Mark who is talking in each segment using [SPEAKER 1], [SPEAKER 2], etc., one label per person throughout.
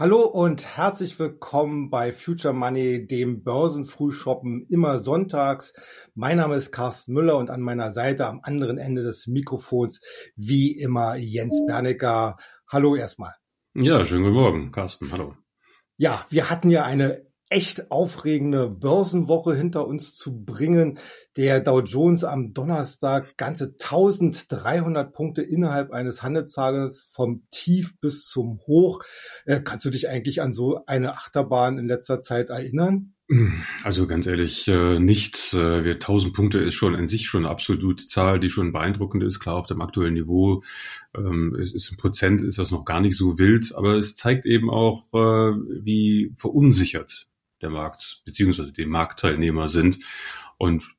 [SPEAKER 1] Hallo und herzlich willkommen bei Future Money, dem Börsenfrühshoppen immer sonntags. Mein Name ist Carsten Müller und an meiner Seite am anderen Ende des Mikrofons wie immer Jens Bernecker. Hallo erstmal.
[SPEAKER 2] Ja, schönen guten Morgen, Carsten. Hallo.
[SPEAKER 1] Ja, wir hatten ja eine echt aufregende Börsenwoche hinter uns zu bringen. Der Dow Jones am Donnerstag ganze 1300 Punkte innerhalb eines Handelstages vom Tief bis zum Hoch. Äh, kannst du dich eigentlich an so eine Achterbahn in letzter Zeit erinnern?
[SPEAKER 2] Also ganz ehrlich, äh, nichts. Äh, 1000 Punkte ist schon an sich schon eine absolute Zahl, die schon beeindruckend ist. Klar, auf dem aktuellen Niveau ähm, ist, ein Prozent ist das noch gar nicht so wild, aber es zeigt eben auch, äh, wie verunsichert der Markt beziehungsweise die Marktteilnehmer sind. Und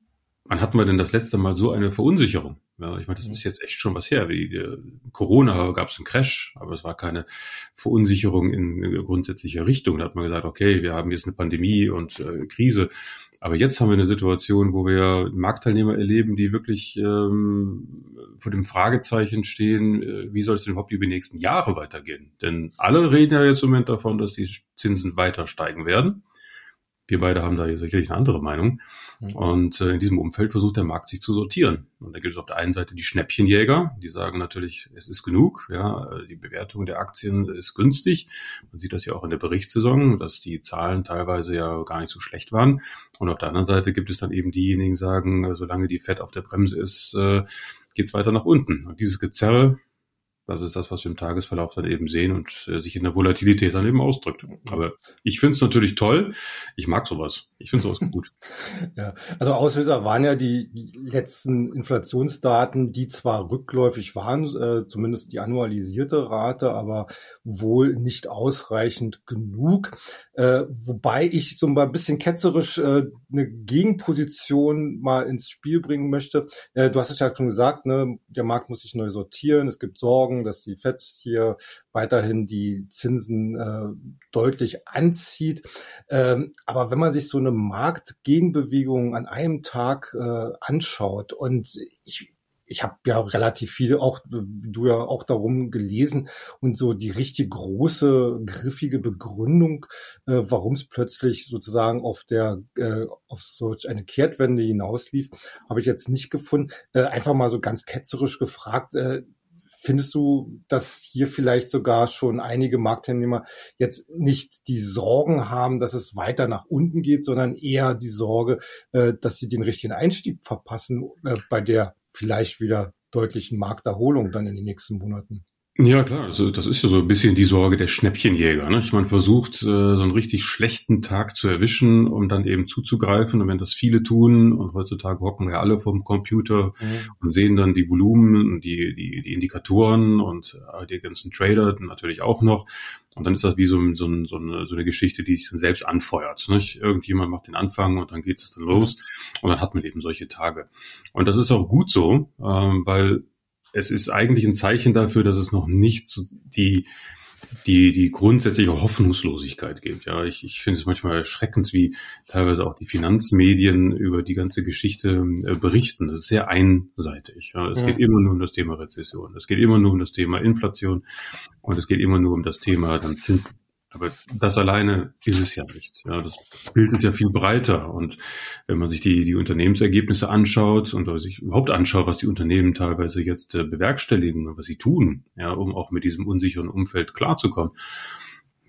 [SPEAKER 2] wann hatten wir denn das letzte Mal so eine Verunsicherung? Ja, ich meine, das mhm. ist jetzt echt schon was her. Wie äh, Corona gab es einen Crash, aber es war keine Verunsicherung in grundsätzlicher Richtung. Da hat man gesagt, okay, wir haben jetzt eine Pandemie und äh, Krise. Aber jetzt haben wir eine Situation, wo wir Marktteilnehmer erleben, die wirklich ähm, vor dem Fragezeichen stehen, äh, wie soll es denn überhaupt über die nächsten Jahre weitergehen? Denn alle reden ja jetzt im Moment davon, dass die Zinsen weiter steigen werden. Wir beide haben da sicherlich eine andere Meinung. Mhm. Und äh, in diesem Umfeld versucht der Markt sich zu sortieren. Und da gibt es auf der einen Seite die Schnäppchenjäger, die sagen natürlich, es ist genug. Ja, die Bewertung der Aktien ist günstig. Man sieht das ja auch in der Berichtssaison, dass die Zahlen teilweise ja gar nicht so schlecht waren. Und auf der anderen Seite gibt es dann eben diejenigen, die sagen, äh, solange die Fett auf der Bremse ist, äh, geht es weiter nach unten. Und dieses Gezerre das ist das, was wir im Tagesverlauf dann eben sehen und äh, sich in der Volatilität dann eben ausdrückt. Aber ich finde es natürlich toll. Ich mag sowas. Ich finde sowas gut.
[SPEAKER 1] ja, also Auslöser waren ja die, letzten Inflationsdaten, die zwar rückläufig waren, äh, zumindest die annualisierte Rate, aber wohl nicht ausreichend genug. Äh, wobei ich so ein bisschen ketzerisch äh, eine Gegenposition mal ins Spiel bringen möchte. Äh, du hast es ja schon gesagt, ne, der Markt muss sich neu sortieren. Es gibt Sorgen, dass die FED hier weiterhin die Zinsen äh, deutlich anzieht. Ähm, aber wenn man sich so eine Marktgegenbewegung an einem Tag äh, anschaut und ich ich habe ja relativ viel auch, du ja auch darum gelesen und so die richtig große, griffige Begründung, äh, warum es plötzlich sozusagen auf der, äh, auf solch eine Kehrtwende hinauslief, habe ich jetzt nicht gefunden. Äh, einfach mal so ganz ketzerisch gefragt, äh, Findest du, dass hier vielleicht sogar schon einige Marktteilnehmer jetzt nicht die Sorgen haben, dass es weiter nach unten geht, sondern eher die Sorge, äh, dass sie den richtigen Einstieg verpassen äh, bei der vielleicht wieder deutlichen Markterholung dann in den nächsten Monaten.
[SPEAKER 2] Ja, klar, also das ist ja so ein bisschen die Sorge der Schnäppchenjäger. Ne? Man versucht, äh, so einen richtig schlechten Tag zu erwischen, um dann eben zuzugreifen. Und wenn das viele tun, und heutzutage hocken wir alle vom Computer mhm. und sehen dann die Volumen und die, die, die Indikatoren und äh, die ganzen Trader natürlich auch noch. Und dann ist das wie so, so, so, eine, so eine Geschichte, die sich dann selbst anfeuert. Nicht? Irgendjemand macht den Anfang und dann geht es dann los. Und dann hat man eben solche Tage. Und das ist auch gut so, ähm, weil es ist eigentlich ein Zeichen dafür, dass es noch nicht die, die, die grundsätzliche Hoffnungslosigkeit gibt. Ja, ich, ich finde es manchmal erschreckend, wie teilweise auch die Finanzmedien über die ganze Geschichte äh, berichten. Das ist sehr einseitig. Ja. Es ja. geht immer nur um das Thema Rezession. Es geht immer nur um das Thema Inflation und es geht immer nur um das Thema dann Zinsen. Aber das alleine ist es ja nicht. Ja, das Bild ist ja viel breiter. Und wenn man sich die, die Unternehmensergebnisse anschaut und sich überhaupt anschaut, was die Unternehmen teilweise jetzt äh, bewerkstelligen, was sie tun, ja, um auch mit diesem unsicheren Umfeld klarzukommen,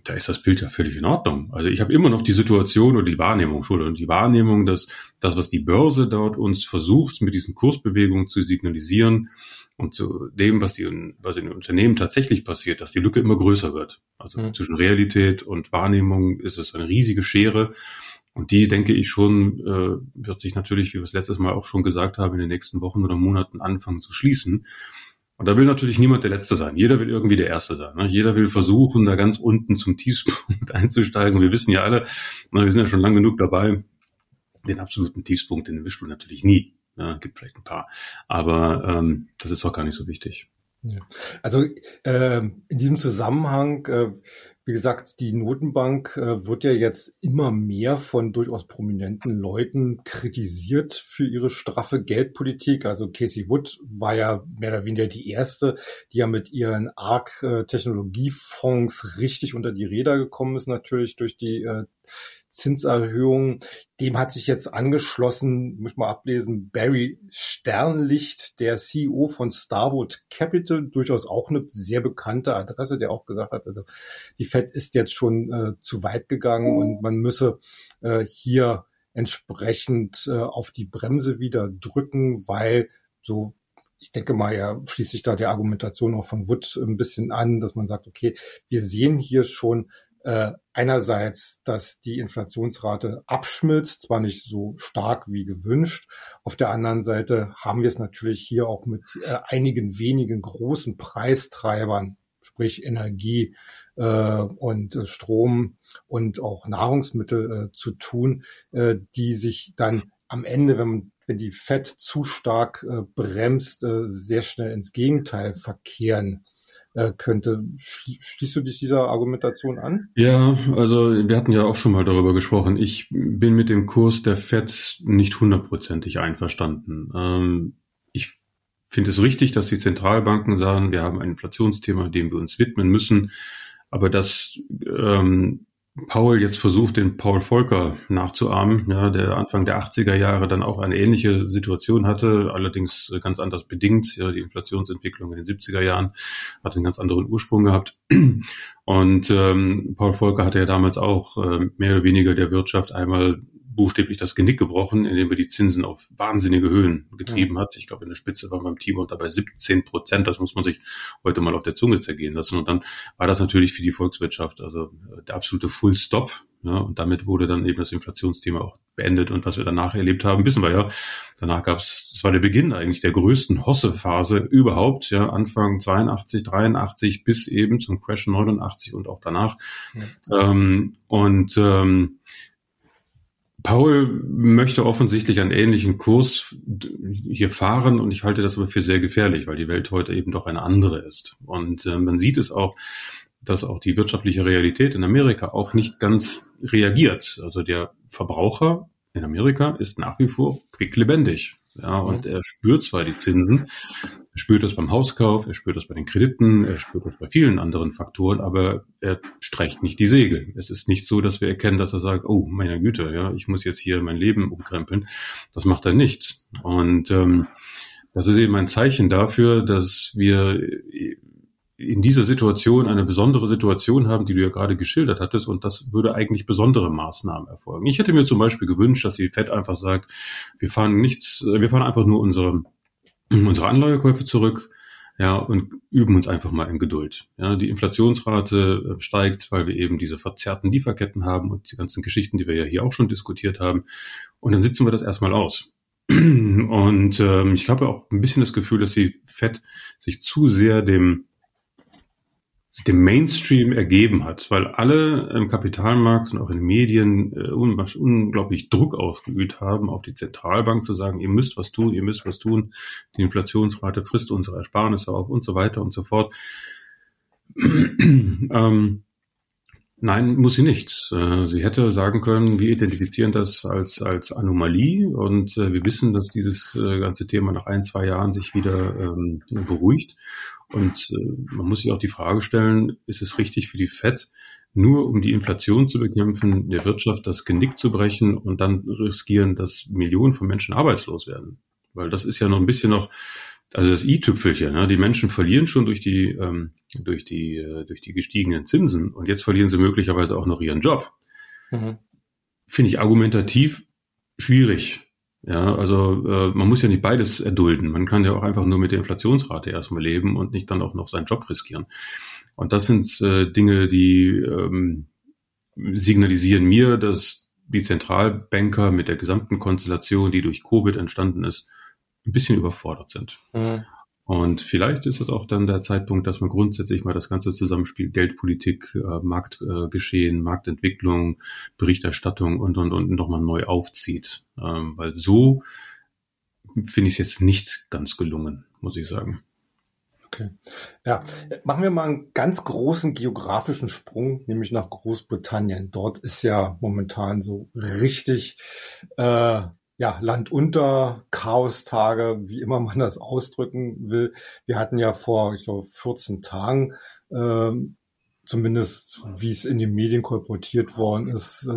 [SPEAKER 2] da ist das Bild ja völlig in Ordnung. Also ich habe immer noch die Situation oder die Wahrnehmung, Entschuldigung, die Wahrnehmung, dass das, was die Börse dort uns versucht, mit diesen Kursbewegungen zu signalisieren, und zu dem, was, die, was in den Unternehmen tatsächlich passiert, dass die Lücke immer größer wird. Also mhm. zwischen Realität und Wahrnehmung ist es eine riesige Schere. Und die, denke ich schon, äh, wird sich natürlich, wie wir es letztes Mal auch schon gesagt haben, in den nächsten Wochen oder Monaten anfangen zu schließen. Und da will natürlich niemand der Letzte sein. Jeder will irgendwie der Erste sein. Ne? Jeder will versuchen, da ganz unten zum Tiefspunkt einzusteigen. Und wir wissen ja alle, na, wir sind ja schon lang genug dabei, den absoluten Tiefspunkt, den erwischst du natürlich nie. Ja, gibt vielleicht ein paar. Aber ähm, das ist auch gar nicht so wichtig.
[SPEAKER 1] Ja. Also äh, in diesem Zusammenhang äh, wie gesagt, die Notenbank äh, wird ja jetzt immer mehr von durchaus prominenten Leuten kritisiert für ihre straffe Geldpolitik. Also Casey Wood war ja mehr oder weniger die erste, die ja mit ihren ARC-Technologiefonds richtig unter die Räder gekommen ist, natürlich durch die äh, Zinserhöhungen. Dem hat sich jetzt angeschlossen, muss man ablesen, Barry Sternlicht, der CEO von Starwood Capital, durchaus auch eine sehr bekannte Adresse, der auch gesagt hat, also die Fed ist jetzt schon äh, zu weit gegangen und man müsse äh, hier entsprechend äh, auf die Bremse wieder drücken, weil so ich denke mal, er schließt sich da der Argumentation auch von Wood ein bisschen an, dass man sagt, okay, wir sehen hier schon äh, einerseits, dass die Inflationsrate abschmilzt, zwar nicht so stark wie gewünscht. Auf der anderen Seite haben wir es natürlich hier auch mit äh, einigen wenigen großen Preistreibern, sprich Energie äh, und äh, Strom und auch Nahrungsmittel äh, zu tun, äh, die sich dann am Ende, wenn wenn die Fett zu stark äh, bremst, äh, sehr schnell ins Gegenteil verkehren könnte. Schließt du dich dieser Argumentation an?
[SPEAKER 2] Ja, also wir hatten ja auch schon mal darüber gesprochen. Ich bin mit dem Kurs der FED nicht hundertprozentig einverstanden. Ähm, ich finde es richtig, dass die Zentralbanken sagen, wir haben ein Inflationsthema, dem wir uns widmen müssen. Aber das ähm, Paul jetzt versucht, den Paul Volcker nachzuahmen, ja, der Anfang der 80er Jahre dann auch eine ähnliche Situation hatte, allerdings ganz anders bedingt. Ja, die Inflationsentwicklung in den 70er Jahren hat einen ganz anderen Ursprung gehabt. Und ähm, Paul Volcker hatte ja damals auch äh, mehr oder weniger der Wirtschaft einmal buchstäblich das Genick gebrochen, indem er die Zinsen auf wahnsinnige Höhen getrieben hat. Ich glaube, in der Spitze war beim Team dabei 17 Prozent. Das muss man sich heute mal auf der Zunge zergehen lassen. Und dann war das natürlich für die Volkswirtschaft also äh, der absolute Full Stop. Ja, und damit wurde dann eben das Inflationsthema auch beendet. Und was wir danach erlebt haben, wissen wir ja. Danach gab es, das war der Beginn eigentlich der größten Hosse-Phase überhaupt, ja, Anfang 82, 83 bis eben zum Crash 89 und auch danach. Ja. Ähm, und ähm, Paul möchte offensichtlich einen ähnlichen Kurs hier fahren und ich halte das aber für sehr gefährlich, weil die Welt heute eben doch eine andere ist. Und äh, man sieht es auch, dass auch die wirtschaftliche Realität in Amerika auch nicht ganz reagiert. Also der Verbraucher in Amerika ist nach wie vor quicklebendig. Ja, und er spürt zwar die Zinsen, er spürt das beim Hauskauf, er spürt das bei den Krediten, er spürt das bei vielen anderen Faktoren, aber er streicht nicht die Segel. Es ist nicht so, dass wir erkennen, dass er sagt, oh, meine Güte, ja, ich muss jetzt hier mein Leben umkrempeln. Das macht er nicht. Und ähm, das ist eben ein Zeichen dafür, dass wir in dieser Situation eine besondere Situation haben, die du ja gerade geschildert hattest, und das würde eigentlich besondere Maßnahmen erfolgen. Ich hätte mir zum Beispiel gewünscht, dass die FED einfach sagt, wir fahren nichts, wir fahren einfach nur unsere, unsere Anleihekäufe zurück, ja, und üben uns einfach mal in Geduld. Ja, die Inflationsrate äh, steigt, weil wir eben diese verzerrten Lieferketten haben und die ganzen Geschichten, die wir ja hier auch schon diskutiert haben. Und dann sitzen wir das erstmal aus. Und ähm, ich habe auch ein bisschen das Gefühl, dass die FED sich zu sehr dem dem Mainstream ergeben hat, weil alle im Kapitalmarkt und auch in den Medien äh, unglaublich Druck ausgeübt haben, auf die Zentralbank zu sagen, ihr müsst was tun, ihr müsst was tun, die Inflationsrate frisst unsere Ersparnisse auf und so weiter und so fort. ähm, Nein, muss sie nicht. Äh, sie hätte sagen können, wir identifizieren das als, als Anomalie und äh, wir wissen, dass dieses äh, ganze Thema nach ein, zwei Jahren sich wieder ähm, beruhigt. Und man muss sich auch die Frage stellen, ist es richtig für die FED, nur um die Inflation zu bekämpfen, der Wirtschaft das Genick zu brechen und dann riskieren, dass Millionen von Menschen arbeitslos werden? Weil das ist ja noch ein bisschen noch also das i-Tüpfelchen, ne? die Menschen verlieren schon durch die, ähm, durch die, äh, durch die gestiegenen Zinsen und jetzt verlieren sie möglicherweise auch noch ihren Job. Mhm. Finde ich argumentativ schwierig. Ja, also äh, man muss ja nicht beides erdulden. Man kann ja auch einfach nur mit der Inflationsrate erstmal leben und nicht dann auch noch seinen Job riskieren. Und das sind äh, Dinge, die ähm, signalisieren mir, dass die Zentralbanker mit der gesamten Konstellation, die durch Covid entstanden ist, ein bisschen überfordert sind. Mhm. Und vielleicht ist es auch dann der Zeitpunkt, dass man grundsätzlich mal das ganze Zusammenspiel Geldpolitik, äh, Marktgeschehen, äh, Marktentwicklung, Berichterstattung und, und, und nochmal neu aufzieht. Ähm, weil so finde ich es jetzt nicht ganz gelungen, muss ich sagen.
[SPEAKER 1] Okay. Ja, machen wir mal einen ganz großen geografischen Sprung, nämlich nach Großbritannien. Dort ist ja momentan so richtig äh, ja, Land unter, Chaostage, wie immer man das ausdrücken will. Wir hatten ja vor, ich glaube, 14 Tagen ähm, zumindest wie es in den Medien kolportiert worden ist,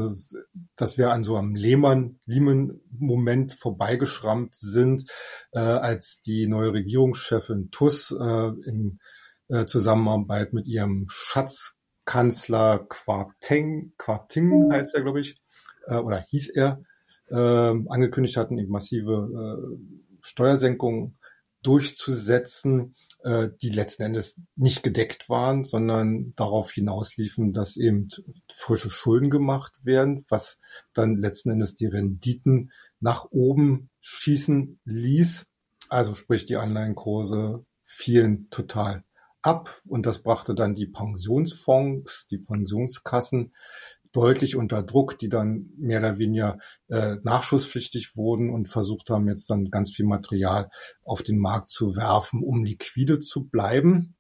[SPEAKER 1] dass wir an so einem Lehmann-Moment vorbeigeschrammt sind, äh, als die neue Regierungschefin Tuss äh, in äh, Zusammenarbeit mit ihrem Schatzkanzler Quarteng, Quarting heißt er, glaube ich, äh, oder hieß er, äh, angekündigt hatten, eben massive äh, Steuersenkungen durchzusetzen äh, die letzten Endes nicht gedeckt waren, sondern darauf hinausliefen, dass eben frische Schulden gemacht werden, was dann letzten Endes die Renditen nach oben schießen ließ. Also sprich, die Anleihenkurse fielen total ab und das brachte dann die Pensionsfonds, die Pensionskassen deutlich unter Druck, die dann mehr oder weniger äh, nachschusspflichtig wurden und versucht haben, jetzt dann ganz viel Material auf den Markt zu werfen, um liquide zu bleiben.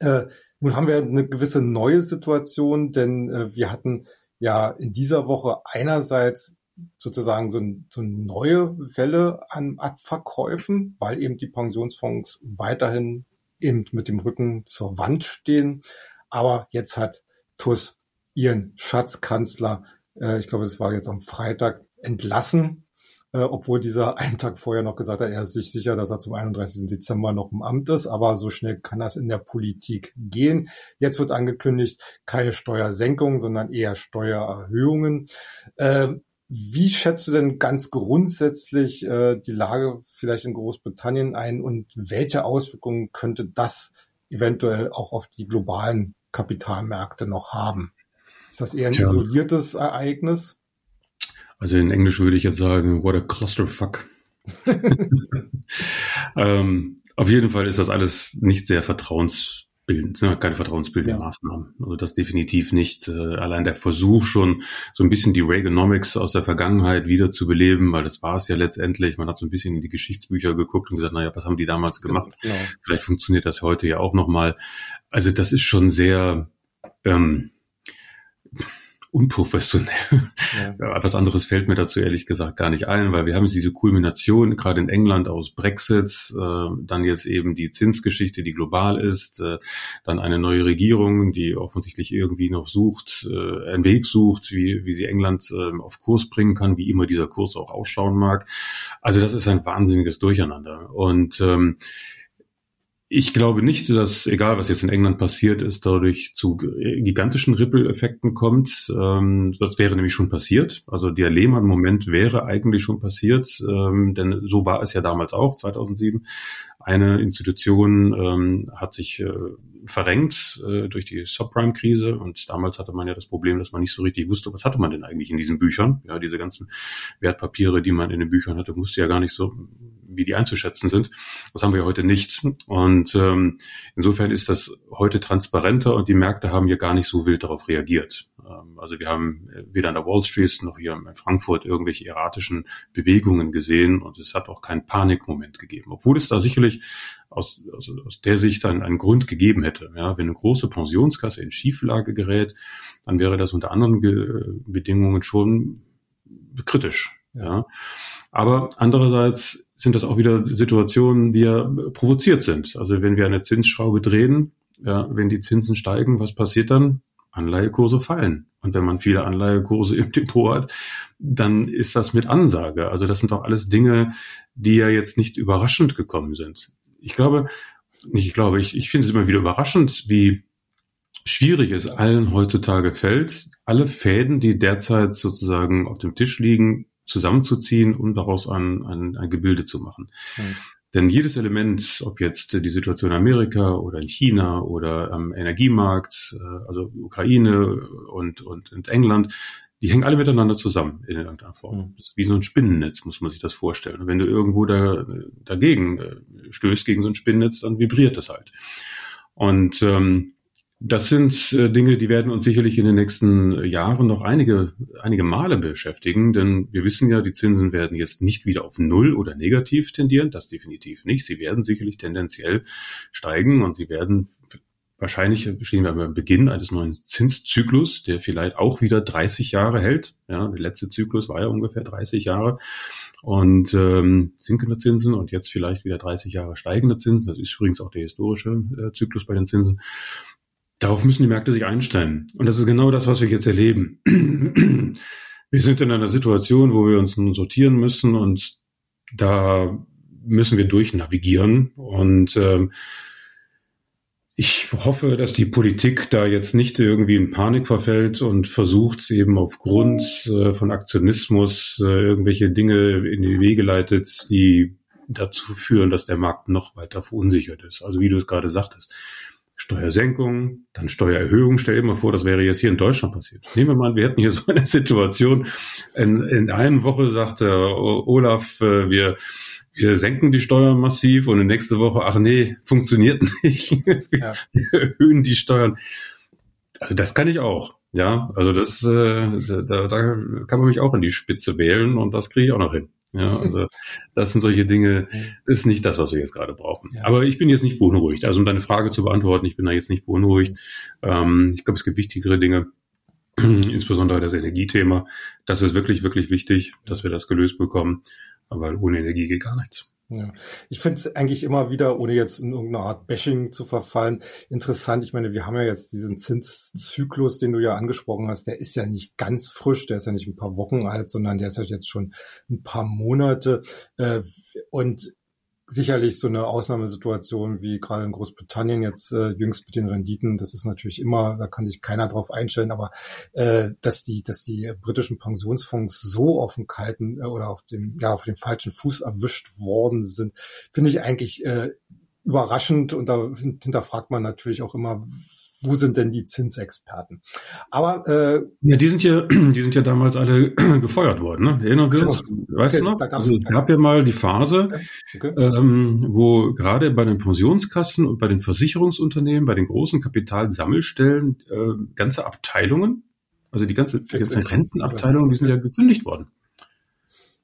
[SPEAKER 1] Äh, nun haben wir eine gewisse neue Situation, denn äh, wir hatten ja in dieser Woche einerseits sozusagen so, ein, so eine neue Welle an Abverkäufen, weil eben die Pensionsfonds weiterhin eben mit dem Rücken zur Wand stehen. Aber jetzt hat TUS ihren Schatzkanzler, äh, ich glaube, es war jetzt am Freitag, entlassen, äh, obwohl dieser einen Tag vorher noch gesagt hat, er ist sich sicher, dass er zum 31. Dezember noch im Amt ist, aber so schnell kann das in der Politik gehen. Jetzt wird angekündigt, keine Steuersenkung, sondern eher Steuererhöhungen. Äh, wie schätzt du denn ganz grundsätzlich äh, die Lage vielleicht in Großbritannien ein und welche Auswirkungen könnte das eventuell auch auf die globalen Kapitalmärkte noch haben? Ist das eher ein ja. isoliertes Ereignis?
[SPEAKER 2] Also in Englisch würde ich jetzt sagen, what a clusterfuck. ähm, auf jeden Fall ist das alles nicht sehr vertrauensbildend, ne? keine vertrauensbildenden ja. Maßnahmen. Also das definitiv nicht. Äh, allein der Versuch schon, so ein bisschen die Reaganomics aus der Vergangenheit wieder zu beleben, weil das war es ja letztendlich. Man hat so ein bisschen in die Geschichtsbücher geguckt und gesagt, naja, was haben die damals gemacht? Genau. Vielleicht funktioniert das heute ja auch nochmal. Also das ist schon sehr... Ähm, unprofessionell. Ja. Was anderes fällt mir dazu ehrlich gesagt gar nicht ein, weil wir haben jetzt diese Kulmination gerade in England aus Brexits, äh, dann jetzt eben die Zinsgeschichte, die global ist, äh, dann eine neue Regierung, die offensichtlich irgendwie noch sucht, äh, einen Weg sucht, wie, wie sie England äh, auf Kurs bringen kann, wie immer dieser Kurs auch ausschauen mag. Also das ist ein wahnsinniges Durcheinander. Und ähm, ich glaube nicht, dass, egal was jetzt in England passiert ist, dadurch zu gigantischen Ripple-Effekten kommt. Ähm, das wäre nämlich schon passiert. Also der Lehman-Moment wäre eigentlich schon passiert, ähm, denn so war es ja damals auch, 2007. Eine Institution ähm, hat sich äh, verrenkt äh, durch die Subprime-Krise und damals hatte man ja das Problem, dass man nicht so richtig wusste, was hatte man denn eigentlich in diesen Büchern. Ja, diese ganzen Wertpapiere, die man in den Büchern hatte, wusste ja gar nicht so, wie die einzuschätzen sind. Das haben wir heute nicht. Und ähm, insofern ist das heute transparenter und die Märkte haben hier gar nicht so wild darauf reagiert. Ähm, also wir haben weder an der Wall Street noch hier in Frankfurt irgendwelche erratischen Bewegungen gesehen und es hat auch keinen Panikmoment gegeben, obwohl es da sicherlich aus, aus, aus der Sicht einen, einen Grund gegeben hätte. Ja, wenn eine große Pensionskasse in Schieflage gerät, dann wäre das unter anderen Ge Bedingungen schon kritisch. Ja. Aber andererseits sind das auch wieder Situationen, die ja provoziert sind. Also wenn wir eine Zinsschraube drehen, ja, wenn die Zinsen steigen, was passiert dann? Anleihekurse fallen. Und wenn man viele Anleihekurse im Depot hat, dann ist das mit Ansage. Also das sind doch alles Dinge, die ja jetzt nicht überraschend gekommen sind. Ich glaube, nicht ich glaube, ich, ich finde es immer wieder überraschend, wie schwierig es allen heutzutage fällt, alle Fäden, die derzeit sozusagen auf dem Tisch liegen, zusammenzuziehen und daraus ein, ein, ein Gebilde zu machen. Mhm. Denn jedes Element, ob jetzt die Situation in Amerika oder in China oder am Energiemarkt, äh, also Ukraine und, und, und England, die hängen alle miteinander zusammen in irgendeiner Form. Mhm. Das ist wie so ein Spinnennetz, muss man sich das vorstellen. Und wenn du irgendwo da, dagegen äh, stößt, gegen so ein Spinnennetz, dann vibriert das halt. Und ähm, Das sind äh, Dinge, die werden uns sicherlich in den nächsten Jahren noch einige, einige Male beschäftigen, denn wir wissen ja, die Zinsen werden jetzt nicht wieder auf Null oder negativ tendieren, das definitiv nicht. Sie werden sicherlich tendenziell steigen und sie werden wahrscheinlich stehen wir am Beginn eines neuen Zinszyklus, der vielleicht auch wieder 30 Jahre hält. Ja, der letzte Zyklus war ja ungefähr 30 Jahre und ähm, sinkende Zinsen und jetzt vielleicht wieder 30 Jahre steigende Zinsen. Das ist übrigens auch der historische äh, Zyklus bei den Zinsen. Darauf müssen die Märkte sich einstellen. Und das ist genau das, was wir jetzt erleben. wir sind in einer Situation, wo wir uns nun sortieren müssen und da müssen wir durchnavigieren. Und ähm, ich hoffe, dass die Politik da jetzt nicht irgendwie in Panik verfällt und versucht, eben aufgrund äh, von Aktionismus äh, irgendwelche Dinge in die Wege leitet, die dazu führen, dass der Markt noch weiter verunsichert ist. Also wie du es gerade sagtest, Steuersenkung, dann Steuererhöhung. Stell dir mal vor, das wäre jetzt hier in Deutschland passiert. Nehmen wir mal, wir hätten hier so eine Situation. In, in einer Woche sagte Olaf, äh, wir, wir senken die Steuern massiv und in nächste Woche, ach nee, funktioniert nicht. Ja. Wir erhöhen die Steuern. Also das kann ich auch. Ja, also das, äh, da, da kann man mich auch in die Spitze wählen und das kriege ich auch noch hin. Ja, also das sind solche Dinge, ist nicht das, was wir jetzt gerade brauchen. Ja. Aber ich bin jetzt nicht beunruhigt. Also um deine Frage zu beantworten, ich bin da jetzt nicht beunruhigt. Ähm, ich glaube, es gibt wichtigere Dinge, insbesondere das Energiethema. Das ist wirklich, wirklich wichtig, dass wir das gelöst bekommen, weil ohne Energie geht gar nichts.
[SPEAKER 1] Ja. Ich finde es eigentlich immer wieder, ohne jetzt in irgendeine Art Bashing zu verfallen, interessant. Ich meine, wir haben ja jetzt diesen Zinszyklus, den du ja angesprochen hast, der ist ja nicht ganz frisch, der ist ja nicht ein paar Wochen alt, sondern der ist ja jetzt schon ein paar Monate. Äh, und sicherlich so eine Ausnahmesituation wie gerade in Großbritannien jetzt äh, jüngst mit den Renditen, das ist natürlich immer, da kann sich keiner drauf einstellen, aber äh, dass die, dass die britischen Pensionsfonds so auf dem kalten äh, oder auf dem, ja, auf dem falschen Fuß erwischt worden sind, finde ich eigentlich äh, überraschend. Und da hinterfragt man natürlich auch immer, wo sind denn die Zinsexperten? Aber äh,
[SPEAKER 2] ja, die sind ja, die sind ja damals alle gefeuert worden, ne? Erinnern wir uns? Genau. Weißt okay, du noch? Also es gab ja mal die Phase, okay. ähm, wo gerade bei den Pensionskassen und bei den Versicherungsunternehmen, bei den großen Kapitalsammelstellen äh, ganze Abteilungen, also die ganze die ganzen Rentenabteilungen, die sind ja gekündigt worden.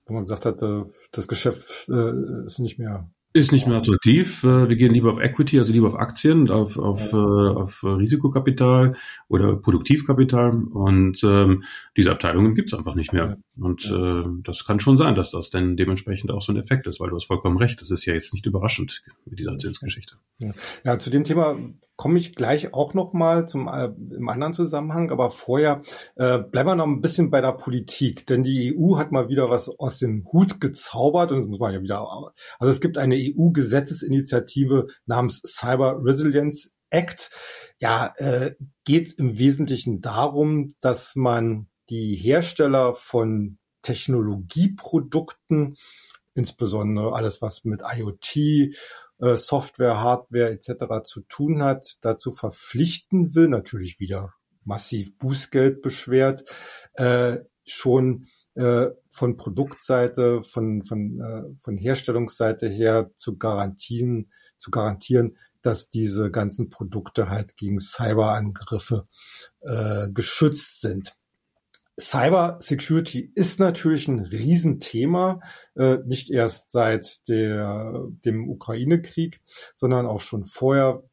[SPEAKER 1] Wo man gesagt hat, äh, das Geschäft äh, ist nicht mehr
[SPEAKER 2] ist nicht mehr attraktiv. Äh, wir gehen lieber auf Equity, also lieber auf Aktien, auf, auf. Äh, auf Risikokapital oder Produktivkapital. Und ähm, diese Abteilungen gibt's einfach nicht mehr. Und äh, das kann schon sein, dass das dann dementsprechend auch so ein Effekt ist, weil du hast vollkommen recht. Das ist ja jetzt nicht überraschend mit dieser Zinsgeschichte.
[SPEAKER 1] Ja. ja, zu dem Thema komme ich gleich auch noch mal zum äh, im anderen Zusammenhang, aber vorher äh, bleiben wir noch ein bisschen bei der Politik, denn die EU hat mal wieder was aus dem Hut gezaubert und das muss man ja wieder also es gibt eine EU-Gesetzesinitiative namens Cyber Resilience Act. Ja, äh, geht im Wesentlichen darum, dass man die Hersteller von Technologieprodukten, insbesondere alles, was mit IoT, Software, Hardware etc. zu tun hat, dazu verpflichten will, natürlich wieder massiv Bußgeld beschwert, äh, schon äh, von Produktseite, von, von, äh, von Herstellungsseite her zu garantieren, zu garantieren, dass diese ganzen Produkte halt gegen Cyberangriffe äh, geschützt sind. Cyber Security ist natürlich ein Riesenthema, äh, nicht erst seit der, dem Ukraine-Krieg, sondern auch schon vorher.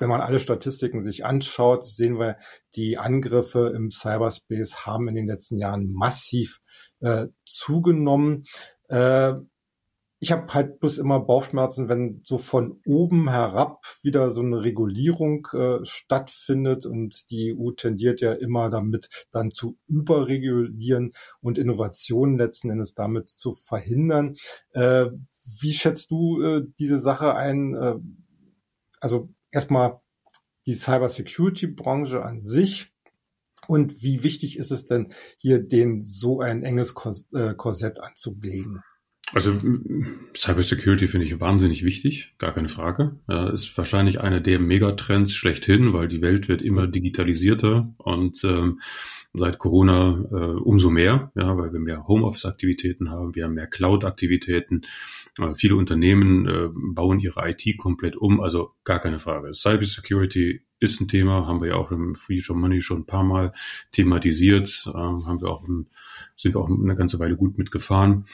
[SPEAKER 1] Wenn man alle Statistiken sich anschaut, sehen wir, die Angriffe im Cyberspace haben in den letzten Jahren massiv äh, zugenommen. Äh, ich habe halt bloß immer Bauchschmerzen, wenn so von oben herab wieder so eine Regulierung äh, stattfindet und die EU tendiert ja immer damit dann zu überregulieren und Innovationen letzten Endes damit zu verhindern. Äh, wie schätzt du äh, diese Sache ein? Äh, also erstmal die Cybersecurity-Branche an sich und wie wichtig ist es denn, hier den so ein enges äh, Korsett anzulegen?
[SPEAKER 2] Also Cybersecurity finde ich wahnsinnig wichtig, gar keine Frage. Ist wahrscheinlich einer der Megatrends schlechthin, weil die Welt wird immer digitalisierter und ähm, seit Corona äh, umso mehr, ja, weil wir mehr Homeoffice-Aktivitäten haben, wir haben mehr Cloud-Aktivitäten. Äh, viele Unternehmen äh, bauen ihre IT komplett um, also gar keine Frage. Cybersecurity ist ein Thema, haben wir ja auch im Free Show Money schon ein paar Mal thematisiert, äh, haben wir auch, sind wir auch eine ganze Weile gut mitgefahren.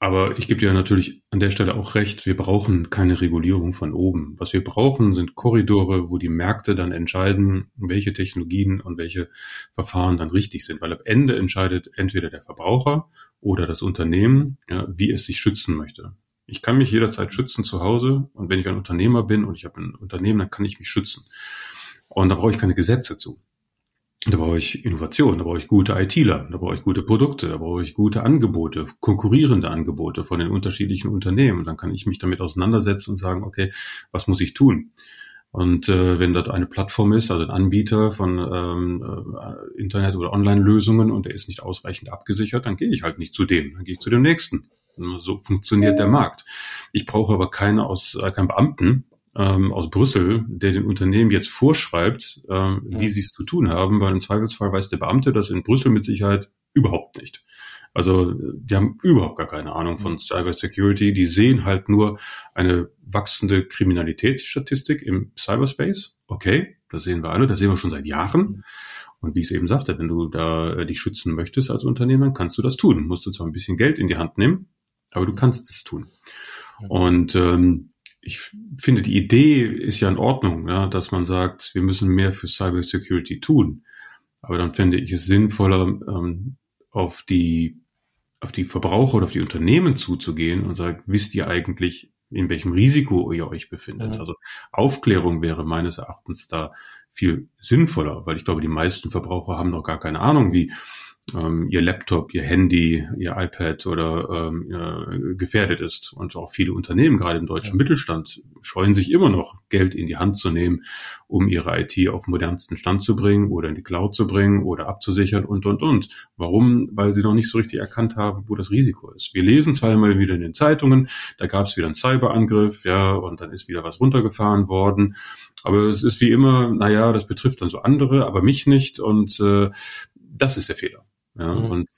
[SPEAKER 2] Aber ich gebe dir natürlich an der Stelle auch recht, wir brauchen keine Regulierung von oben. Was wir brauchen, sind Korridore, wo die Märkte dann entscheiden, welche Technologien und welche Verfahren dann richtig sind. Weil am Ende entscheidet entweder der Verbraucher oder das Unternehmen, ja, wie es sich schützen möchte. Ich kann mich jederzeit schützen zu Hause und wenn ich ein Unternehmer bin und ich habe ein Unternehmen, dann kann ich mich schützen. Und da brauche ich keine Gesetze zu. Da brauche ich Innovation, da brauche ich gute ITler, da brauche ich gute Produkte, da brauche ich gute Angebote, konkurrierende Angebote von den unterschiedlichen Unternehmen. Dann kann ich mich damit auseinandersetzen und sagen, okay, was muss ich tun? Und äh, wenn dort eine Plattform ist, also ein Anbieter von ähm, äh, Internet- oder Online-Lösungen und der ist nicht ausreichend abgesichert, dann gehe ich halt nicht zu dem, dann gehe ich zu dem nächsten. So funktioniert der Markt. Ich brauche aber keine aus, äh, keinen Beamten, ähm, aus Brüssel, der den Unternehmen jetzt vorschreibt, ähm, ja. wie sie es zu tun haben, weil im Zweifelsfall weiß der Beamte das in Brüssel mit Sicherheit überhaupt nicht. Also die haben überhaupt gar keine Ahnung von Cyber Security. Die sehen halt nur eine wachsende Kriminalitätsstatistik im Cyberspace. Okay, das sehen wir alle, das sehen wir schon seit Jahren. Und wie ich es eben sagte, wenn du da äh, dich schützen möchtest als Unternehmen, dann kannst du das tun. Musst du zwar ein bisschen Geld in die Hand nehmen, aber du kannst es tun. Und ähm, ich finde, die Idee ist ja in Ordnung, ja, dass man sagt, wir müssen mehr für Cyber Security tun. Aber dann fände ich es sinnvoller, ähm, auf die auf die Verbraucher oder auf die Unternehmen zuzugehen und sagen, wisst ihr eigentlich, in welchem Risiko ihr euch befindet? Mhm. Also Aufklärung wäre meines Erachtens da viel sinnvoller, weil ich glaube, die meisten Verbraucher haben noch gar keine Ahnung, wie ähm, ihr Laptop, ihr Handy, ihr iPad oder ähm, äh, gefährdet ist. Und auch viele Unternehmen, gerade im deutschen ja. Mittelstand, scheuen sich immer noch, Geld in die Hand zu nehmen, um ihre IT auf modernsten Stand zu bringen oder in die Cloud zu bringen oder abzusichern und, und, und. Warum? Weil sie noch nicht so richtig erkannt haben, wo das Risiko ist. Wir lesen zweimal wieder in den Zeitungen, da gab es wieder einen Cyberangriff, ja, und dann ist wieder was runtergefahren worden. Aber es ist wie immer, naja, das betrifft dann so andere, aber mich nicht. Und äh, das ist der Fehler. Ja, mhm. Und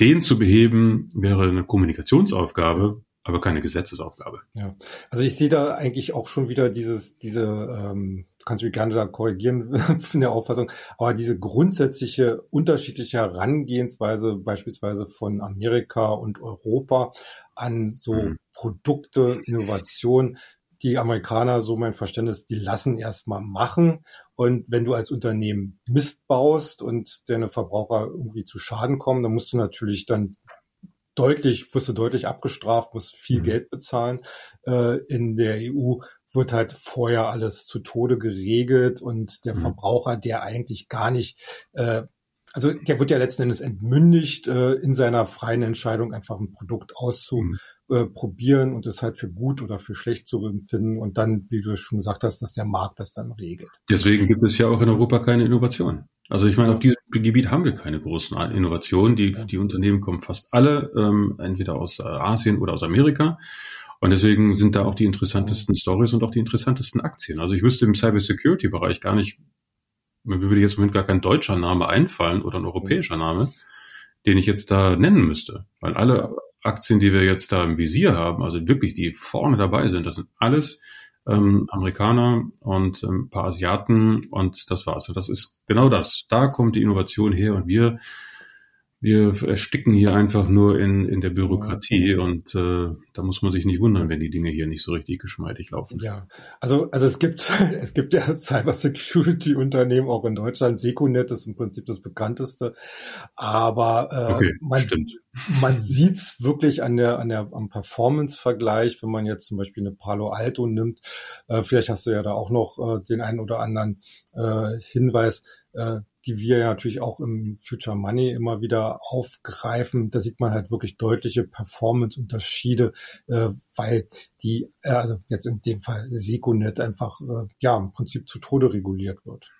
[SPEAKER 2] den zu beheben wäre eine Kommunikationsaufgabe, aber keine Gesetzesaufgabe.
[SPEAKER 1] Ja, also ich sehe da eigentlich auch schon wieder dieses, diese, ähm, du kannst mich gerne da korrigieren von der Auffassung, aber diese grundsätzliche unterschiedliche Herangehensweise beispielsweise von Amerika und Europa an so mhm. Produkte, Innovation, die Amerikaner, so mein Verständnis, die lassen erstmal machen und wenn du als Unternehmen Mist baust und deine Verbraucher irgendwie zu Schaden kommen, dann musst du natürlich dann deutlich, wirst du deutlich abgestraft, musst viel mhm. Geld bezahlen. Äh, in der EU wird halt vorher alles zu Tode geregelt und der mhm. Verbraucher, der eigentlich gar nicht äh, also der wird ja letzten Endes entmündigt, äh, in seiner freien Entscheidung einfach ein Produkt auszuprobieren mhm. und es halt für gut oder für schlecht zu empfinden und dann, wie du schon gesagt hast, dass der Markt das dann regelt.
[SPEAKER 2] Deswegen gibt es ja auch in Europa keine Innovation. Also ich meine, auf diesem Gebiet haben wir keine großen Innovationen. Die, die Unternehmen kommen fast alle ähm, entweder aus äh, Asien oder aus Amerika. Und deswegen sind da auch die interessantesten Stories und auch die interessantesten Aktien. Also ich wüsste im Cybersecurity-Bereich gar nicht, mir würde jetzt im Moment gar kein deutscher Name einfallen oder ein europäischer Name, den ich jetzt da nennen müsste. Weil alle Aktien, die wir jetzt da im Visier haben, also wirklich die vorne dabei sind, das sind alles ähm, Amerikaner und ähm, ein paar Asiaten und das war's. Und das ist genau das. Da kommt die Innovation her und wir wir ersticken hier einfach nur in, in der Bürokratie und äh, da muss man sich nicht wundern, wenn die Dinge hier nicht so richtig geschmeidig laufen.
[SPEAKER 1] Ja, also also es gibt es gibt ja Cybersecurity Unternehmen auch in Deutschland. Seconet ist im Prinzip das bekannteste, aber äh, okay, man stimmt. man sieht's wirklich an der an der am Performance Vergleich, wenn man jetzt zum Beispiel eine Palo Alto nimmt. Äh, vielleicht hast du ja da auch noch äh, den einen oder anderen äh, Hinweis. Äh, die wir ja natürlich auch im Future Money immer wieder aufgreifen. Da sieht man halt wirklich deutliche Performance-Unterschiede, äh, weil die, äh, also jetzt in dem Fall Seconet einfach, äh, ja, im Prinzip zu Tode reguliert wird.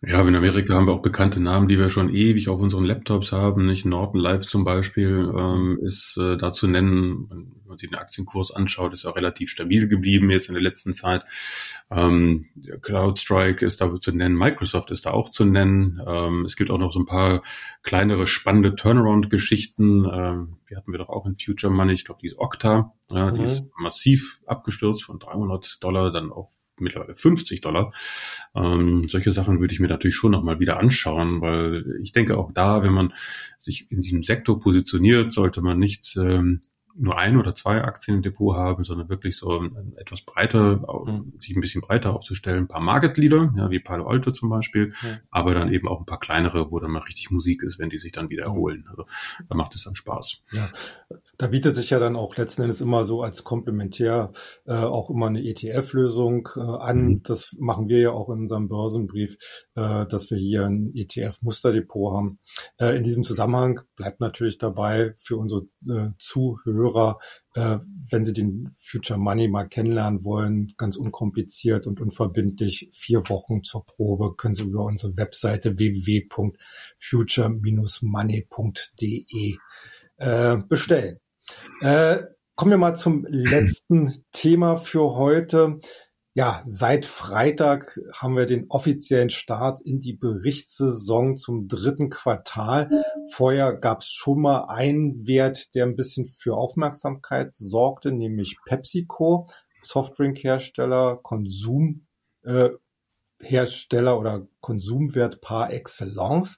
[SPEAKER 2] Ja, in Amerika haben wir auch bekannte Namen, die wir schon ewig auf unseren Laptops haben. Nicht Norton Live zum Beispiel ähm, ist äh, da zu nennen. Wenn man sich den Aktienkurs anschaut, ist auch relativ stabil geblieben jetzt in der letzten Zeit. Ähm, CloudStrike ist da zu nennen, Microsoft ist da auch zu nennen. Ähm, es gibt auch noch so ein paar kleinere spannende Turnaround-Geschichten. Ähm, die hatten wir doch auch in Future Money. Ich glaube, die ist Okta. Ja, die mhm. ist massiv abgestürzt von 300 Dollar dann auf mittlerweile 50 Dollar. Ähm, solche Sachen würde ich mir natürlich schon nochmal wieder anschauen, weil ich denke auch da, wenn man sich in diesem Sektor positioniert, sollte man nicht ähm, nur ein oder zwei Aktien im Depot haben, sondern wirklich so etwas breiter, mhm. sich ein bisschen breiter aufzustellen. Ein paar Market Leader, ja, wie Palo Alto zum Beispiel, mhm. aber dann eben auch ein paar kleinere, wo dann mal richtig Musik ist, wenn die sich dann wieder erholen. Also da macht es dann Spaß.
[SPEAKER 1] Ja, da bietet sich ja dann auch letzten Endes immer so als Komplementär äh, auch immer eine ETF-Lösung äh, an. Mhm. Das machen wir ja auch in unserem Börsenbrief, äh, dass wir hier ein ETF-Musterdepot haben. Äh, in diesem Zusammenhang bleibt natürlich dabei für unsere äh, Zuhörer, Hörer, äh, wenn Sie den Future Money mal kennenlernen wollen, ganz unkompliziert und unverbindlich, vier Wochen zur Probe, können Sie über unsere Webseite www.future-money.de äh, bestellen. Äh, kommen wir mal zum letzten Thema für heute. Ja, seit Freitag haben wir den offiziellen Start in die Berichtssaison zum dritten Quartal. Vorher gab es schon mal einen Wert, der ein bisschen für Aufmerksamkeit sorgte, nämlich PepsiCo, Softdrinkhersteller, Konsumhersteller äh, oder Konsumwert par excellence.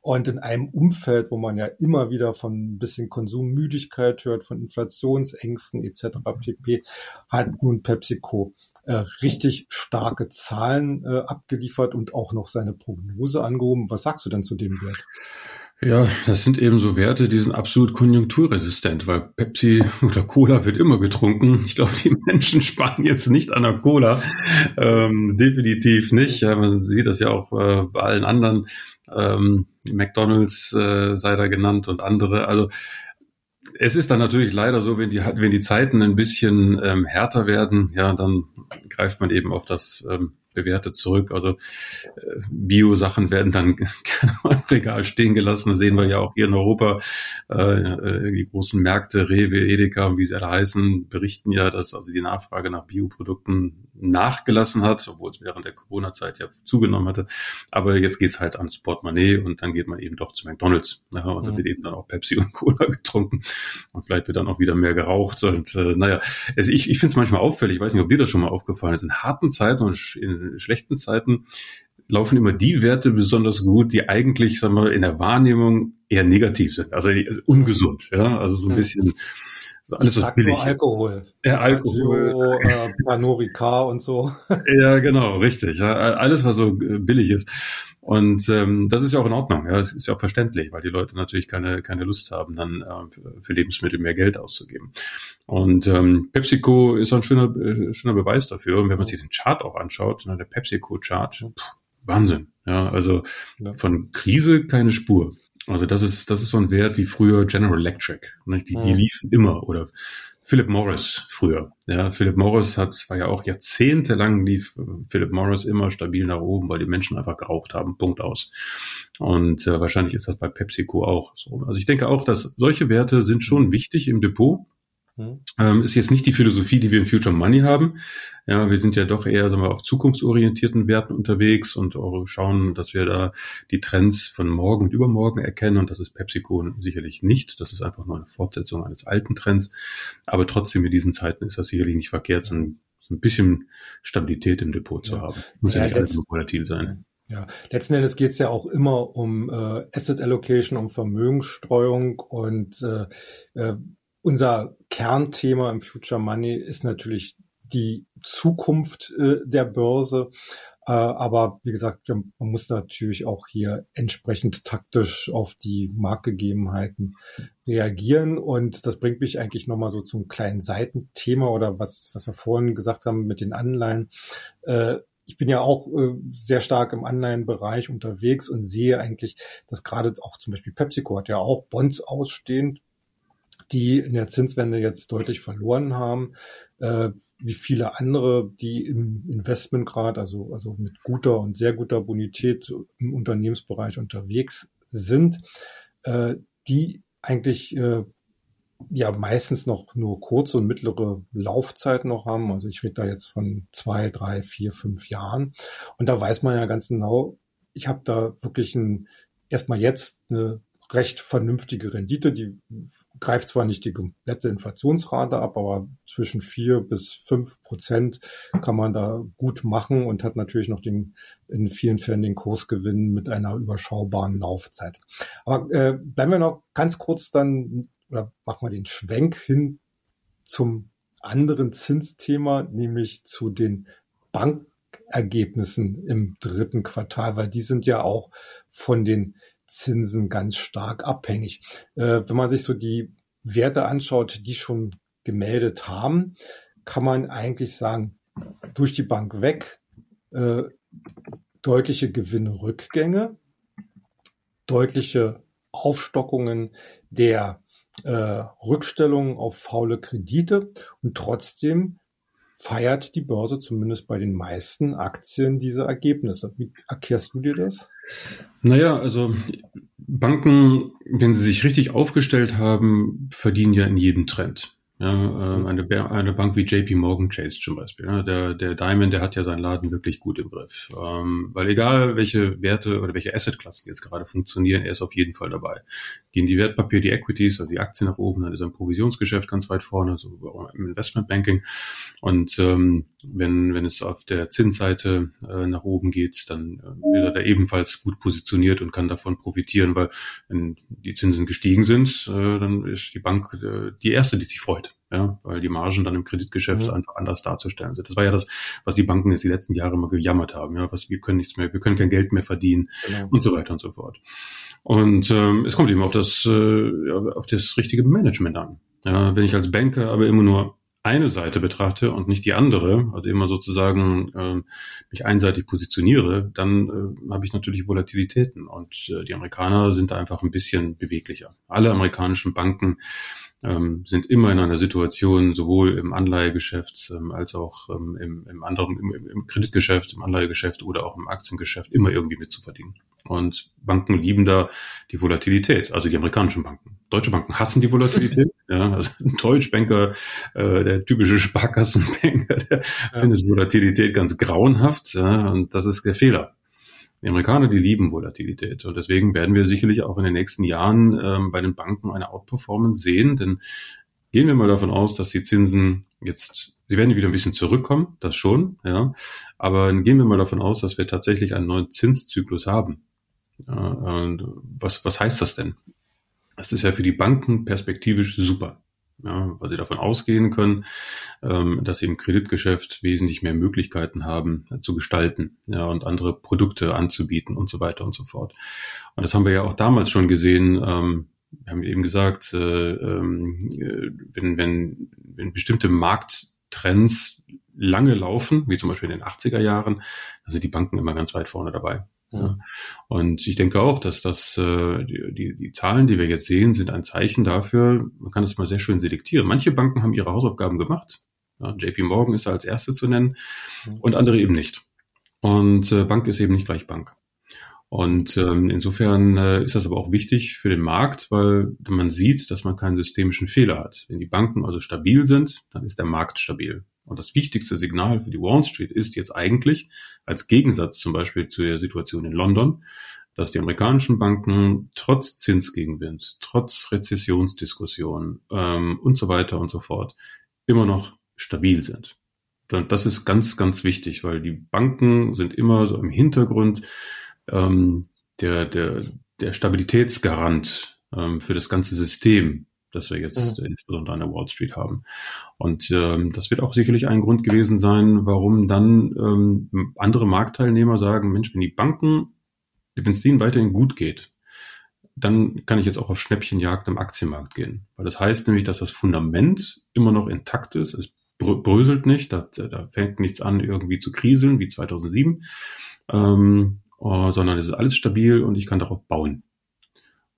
[SPEAKER 1] Und in einem Umfeld, wo man ja immer wieder von ein bisschen Konsummüdigkeit hört, von Inflationsängsten etc. pp, hat nun PepsiCo richtig starke Zahlen äh, abgeliefert und auch noch seine Prognose angehoben. Was sagst du denn zu dem Wert?
[SPEAKER 2] Ja, das sind eben so Werte, die sind absolut konjunkturresistent, weil Pepsi oder Cola wird immer getrunken. Ich glaube, die Menschen sparen jetzt nicht an der Cola. Ähm, definitiv nicht. Ja, man sieht das ja auch äh, bei allen anderen. Ähm, McDonalds äh, sei da genannt und andere. Also es ist dann natürlich leider so, wenn die, wenn die Zeiten ein bisschen ähm, härter werden, ja, dann greift man eben auf das ähm, Bewährte zurück. Also äh, Bio-Sachen werden dann gerne im Regal stehen gelassen. Das sehen wir ja auch hier in Europa. Äh, äh, die großen Märkte, Rewe, Edeka, wie sie alle heißen, berichten ja, dass also die Nachfrage nach Bioprodukten nachgelassen hat, obwohl es während der Corona-Zeit ja zugenommen hatte. Aber jetzt geht's halt ans Portemonnaie und dann geht man eben doch zu McDonalds. Ja, und dann mhm. wird eben dann auch Pepsi und Cola getrunken und vielleicht wird dann auch wieder mehr geraucht. Und äh, naja, also ich, ich finde es manchmal auffällig, ich weiß nicht, ob dir das schon mal aufgefallen ist, in harten Zeiten und in schlechten Zeiten laufen immer die Werte besonders gut, die eigentlich, sagen wir, in der Wahrnehmung eher negativ sind, also, also ungesund, ja, also so ein bisschen
[SPEAKER 1] so alles was billig. Nur Alkohol.
[SPEAKER 2] Ja, Alkohol.
[SPEAKER 1] Agio, äh, Panorica und so.
[SPEAKER 2] ja, genau, richtig. Ja, alles, was so äh, billig ist. Und ähm, das ist ja auch in Ordnung. Ja, es ist ja auch verständlich, weil die Leute natürlich keine keine Lust haben, dann äh, für Lebensmittel mehr Geld auszugeben. Und ähm, PepsiCo ist ein schöner äh, schöner Beweis dafür. Und wenn man sich den Chart auch anschaut, ne, der PepsiCo-Chart, Wahnsinn. Ja, also von Krise keine Spur. Also das ist das ist so ein Wert wie früher General Electric. Ne? Die, die liefen immer oder Philip Morris früher. Ja, Philip Morris hat, war ja auch jahrzehntelang lief Philip Morris immer stabil nach oben, weil die Menschen einfach geraucht haben. Punkt aus. Und äh, wahrscheinlich ist das bei PepsiCo auch so. Also ich denke auch, dass solche Werte sind schon wichtig im Depot. Mhm. Ähm, ist jetzt nicht die Philosophie, die wir in Future Money haben. Ja, wir sind ja doch eher sagen wir, auf zukunftsorientierten Werten unterwegs und auch schauen, dass wir da die Trends von morgen und übermorgen erkennen. Und das ist PepsiCo sicherlich nicht. Das ist einfach nur eine Fortsetzung eines alten Trends. Aber trotzdem in diesen Zeiten ist das sicherlich nicht verkehrt, so ein, so ein bisschen Stabilität im Depot zu ja. haben. Muss ja, ja nicht alles nur volatil sein.
[SPEAKER 1] Ja, letzten Endes geht es ja auch immer um äh, Asset Allocation, um Vermögensstreuung und äh, äh, unser Kernthema im Future Money ist natürlich die Zukunft äh, der Börse. Äh, aber wie gesagt, man muss natürlich auch hier entsprechend taktisch auf die Marktgegebenheiten reagieren. Und das bringt mich eigentlich nochmal so zum kleinen Seitenthema oder was, was wir vorhin gesagt haben mit den Anleihen. Äh, ich bin ja auch äh, sehr stark im Anleihenbereich unterwegs und sehe eigentlich, dass gerade auch zum Beispiel PepsiCo hat ja auch Bonds ausstehend, die in der Zinswende jetzt deutlich verloren haben. Äh, wie viele andere, die im Investmentgrad, also, also mit guter und sehr guter Bonität im Unternehmensbereich unterwegs sind, äh, die eigentlich äh, ja meistens noch nur kurze und mittlere Laufzeit noch haben. Also ich rede da jetzt von zwei, drei, vier, fünf Jahren. Und da weiß man ja ganz genau, ich habe da wirklich ein, erstmal jetzt eine recht vernünftige Rendite. Die greift zwar nicht die komplette Inflationsrate ab, aber zwischen vier bis fünf Prozent kann man da gut machen und hat natürlich noch den, in vielen Fällen den Kursgewinn mit einer überschaubaren Laufzeit. Aber äh, bleiben wir noch ganz kurz dann oder machen wir den Schwenk hin zum anderen Zinsthema, nämlich zu den Bankergebnissen im dritten Quartal, weil die sind ja auch von den Zinsen ganz stark abhängig. Äh, wenn man sich so die Werte anschaut, die schon gemeldet haben, kann man eigentlich sagen, durch die Bank weg, äh, deutliche Gewinnrückgänge, deutliche Aufstockungen der äh, Rückstellungen auf faule Kredite und trotzdem feiert die Börse zumindest bei den meisten Aktien diese Ergebnisse. Wie erklärst du dir das?
[SPEAKER 2] Naja, also Banken, wenn sie sich richtig aufgestellt haben, verdienen ja in jedem Trend. Ja, äh, eine, eine Bank wie JP Morgan Chase zum Beispiel. Ja, der, der Diamond, der hat ja seinen Laden wirklich gut im Griff. Ähm, weil egal, welche Werte oder welche Assetklassen jetzt gerade funktionieren, er ist auf jeden Fall dabei. Gehen die Wertpapiere, die Equities, also die Aktien nach oben, dann ist ein Provisionsgeschäft ganz weit vorne, so im Investmentbanking. Und ähm, wenn, wenn es auf der Zinsseite äh, nach oben geht, dann äh, ist er da ebenfalls gut positioniert und kann davon profitieren, weil wenn die Zinsen gestiegen sind, äh, dann ist die Bank äh, die erste, die sich freut ja, weil die Margen dann im Kreditgeschäft mhm. einfach anders darzustellen sind. Das war ja das, was die Banken jetzt die letzten Jahre immer gejammert haben, ja, was wir können nichts mehr, wir können kein Geld mehr verdienen genau. und so weiter und so fort. Und ähm, es kommt eben auf das, äh, auf das richtige Management an. Ja, wenn ich als Banker aber immer nur eine Seite betrachte und nicht die andere, also immer sozusagen äh, mich einseitig positioniere, dann äh, habe ich natürlich Volatilitäten und äh, die Amerikaner sind da einfach ein bisschen beweglicher. Alle amerikanischen Banken ähm, sind immer in einer Situation, sowohl im Anleihegeschäft ähm, als auch ähm, im, im anderen, im, im Kreditgeschäft, im Anleihegeschäft oder auch im Aktiengeschäft immer irgendwie mitzuverdienen. Und Banken lieben da die Volatilität, also die amerikanischen Banken. Deutsche Banken hassen die Volatilität. ja, also ein Deutschbanker, äh, der typische Sparkassenbanker, der ja. findet Volatilität ganz grauenhaft. Ja, und das ist der Fehler. Die Amerikaner, die lieben Volatilität. Und deswegen werden wir sicherlich auch in den nächsten Jahren ähm, bei den Banken eine Outperformance sehen. Denn gehen wir mal davon aus, dass die Zinsen jetzt, sie werden wieder ein bisschen zurückkommen, das schon, ja. Aber gehen wir mal davon aus, dass wir tatsächlich einen neuen Zinszyklus haben. Ja, was, was heißt das denn? Das ist ja für die Banken perspektivisch super ja, weil sie davon ausgehen können, ähm, dass sie im Kreditgeschäft wesentlich mehr Möglichkeiten haben äh, zu gestalten ja, und andere Produkte anzubieten und so weiter und so fort. Und das haben wir ja auch damals schon gesehen. Ähm, wir haben eben gesagt, äh, ähm, äh, wenn, wenn, wenn bestimmte Markttrends lange laufen, wie zum Beispiel in den 80er Jahren, da sind die Banken immer ganz weit vorne dabei. Ja. Und ich denke auch, dass das äh, die, die, Zahlen, die wir jetzt sehen, sind ein Zeichen dafür, man kann das mal sehr schön selektieren. Manche Banken haben ihre Hausaufgaben gemacht. Ja, JP Morgan ist da als erste zu nennen und andere eben nicht. Und äh, Bank ist eben nicht gleich Bank. Und ähm, insofern äh, ist das aber auch wichtig für den Markt, weil man sieht, dass man keinen systemischen Fehler hat. Wenn die Banken also stabil sind, dann ist der Markt stabil. Und das wichtigste Signal für die Wall Street ist jetzt eigentlich, als Gegensatz zum Beispiel zu der Situation in London, dass die amerikanischen Banken trotz Zinsgegenwind, trotz Rezessionsdiskussion ähm, und so weiter und so fort immer noch stabil sind. Und das ist ganz, ganz wichtig, weil die Banken sind immer so im Hintergrund ähm, der, der, der Stabilitätsgarant ähm, für das ganze System das wir jetzt mhm. insbesondere an der Wall Street haben. Und ähm, das wird auch sicherlich ein Grund gewesen sein, warum dann ähm, andere Marktteilnehmer sagen, Mensch, wenn die Banken, wenn es denen weiterhin gut geht, dann kann ich jetzt auch auf Schnäppchenjagd im Aktienmarkt gehen. Weil das heißt nämlich, dass das Fundament immer noch intakt ist. Es bröselt nicht, da, da fängt nichts an irgendwie zu kriseln wie 2007, ähm, äh, sondern es ist alles stabil und ich kann darauf bauen.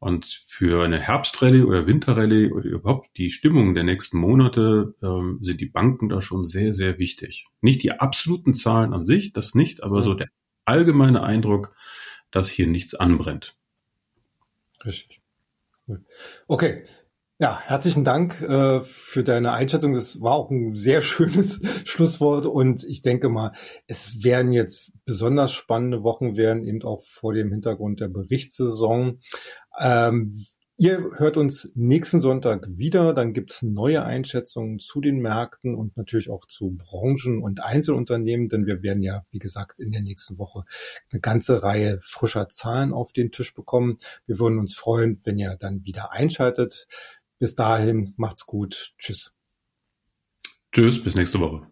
[SPEAKER 2] Und für eine Herbstrallye oder Winterrallye oder überhaupt die Stimmung der nächsten Monate ähm, sind die Banken da schon sehr, sehr wichtig. Nicht die absoluten Zahlen an sich, das nicht, aber so der allgemeine Eindruck, dass hier nichts anbrennt.
[SPEAKER 1] Richtig. Okay, ja, herzlichen Dank äh, für deine Einschätzung. Das war auch ein sehr schönes Schlusswort und ich denke mal, es werden jetzt besonders spannende Wochen werden, eben auch vor dem Hintergrund der Berichtssaison. Ähm, Ihr hört uns nächsten Sonntag wieder. Dann gibt's neue Einschätzungen zu den Märkten und natürlich auch zu Branchen und Einzelunternehmen, denn wir werden ja, wie gesagt, in der nächsten Woche eine ganze Reihe frischer Zahlen auf den Tisch bekommen. Wir würden uns freuen, wenn ihr dann wieder einschaltet. Bis dahin, macht's gut. Tschüss.
[SPEAKER 2] Tschüss, bis nächste Woche.